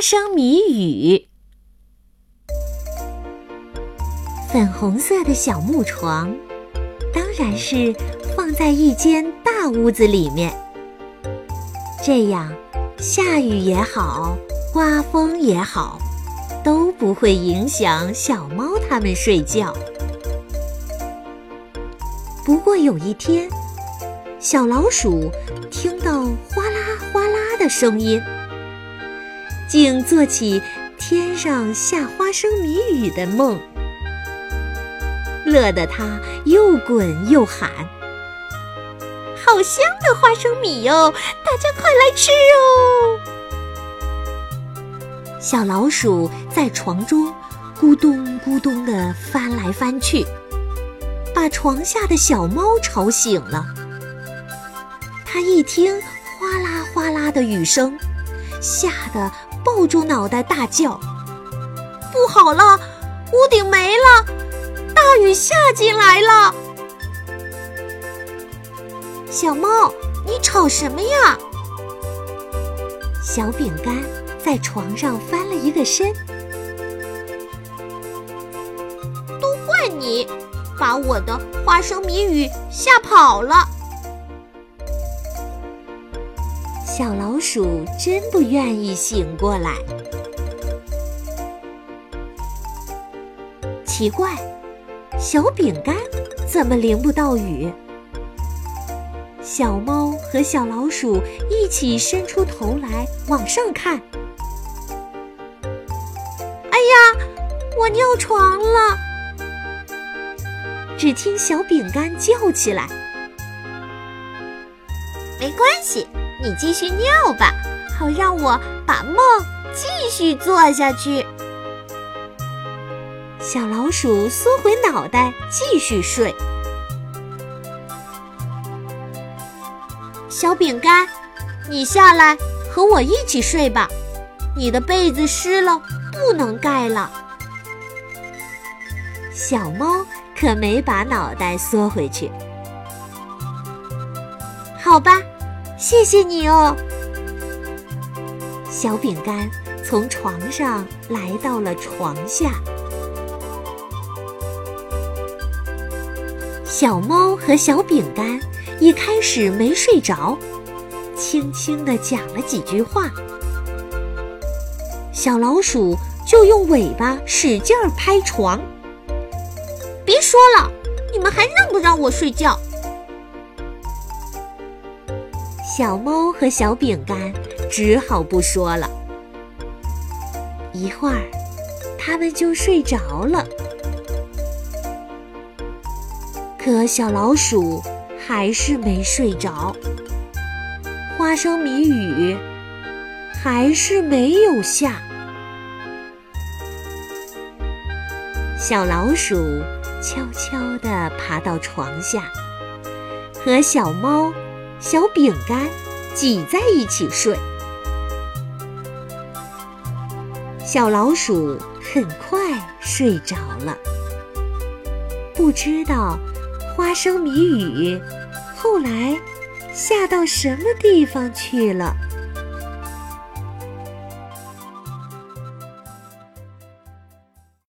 花生谜语。粉红色的小木床，当然是放在一间大屋子里面。这样，下雨也好，刮风也好，都不会影响小猫它们睡觉。不过有一天，小老鼠听到哗啦哗啦的声音，竟做起天上下花生米雨的梦，乐得他又滚又喊：“好香的花生米哟！大家快来吃哦！”小老鼠在床中咕咚咕咚地翻来翻去。把床下的小猫吵醒了。它一听哗啦哗啦的雨声，吓得抱住脑袋大叫：“不好了，屋顶没了，大雨下进来了！”小猫，你吵什么呀？小饼干在床上翻了一个身，都怪你！把我的花生米雨吓跑了。小老鼠真不愿意醒过来。奇怪，小饼干怎么淋不到雨？小猫和小老鼠一起伸出头来往上看。哎呀，我尿床了！只听小饼干叫起来：“没关系，你继续尿吧，好让我把梦继续做下去。”小老鼠缩回脑袋继续睡。小饼干，你下来和我一起睡吧，你的被子湿了，不能盖了。小猫。可没把脑袋缩回去。好吧，谢谢你哦。小饼干从床上来到了床下。小猫和小饼干一开始没睡着，轻轻地讲了几句话。小老鼠就用尾巴使劲儿拍床。别说了，你们还让不让我睡觉？小猫和小饼干只好不说了。一会儿，他们就睡着了。可小老鼠还是没睡着，花生米雨还是没有下。小老鼠。悄悄地爬到床下，和小猫、小饼干挤在一起睡。小老鼠很快睡着了。不知道花生米雨后来下到什么地方去了。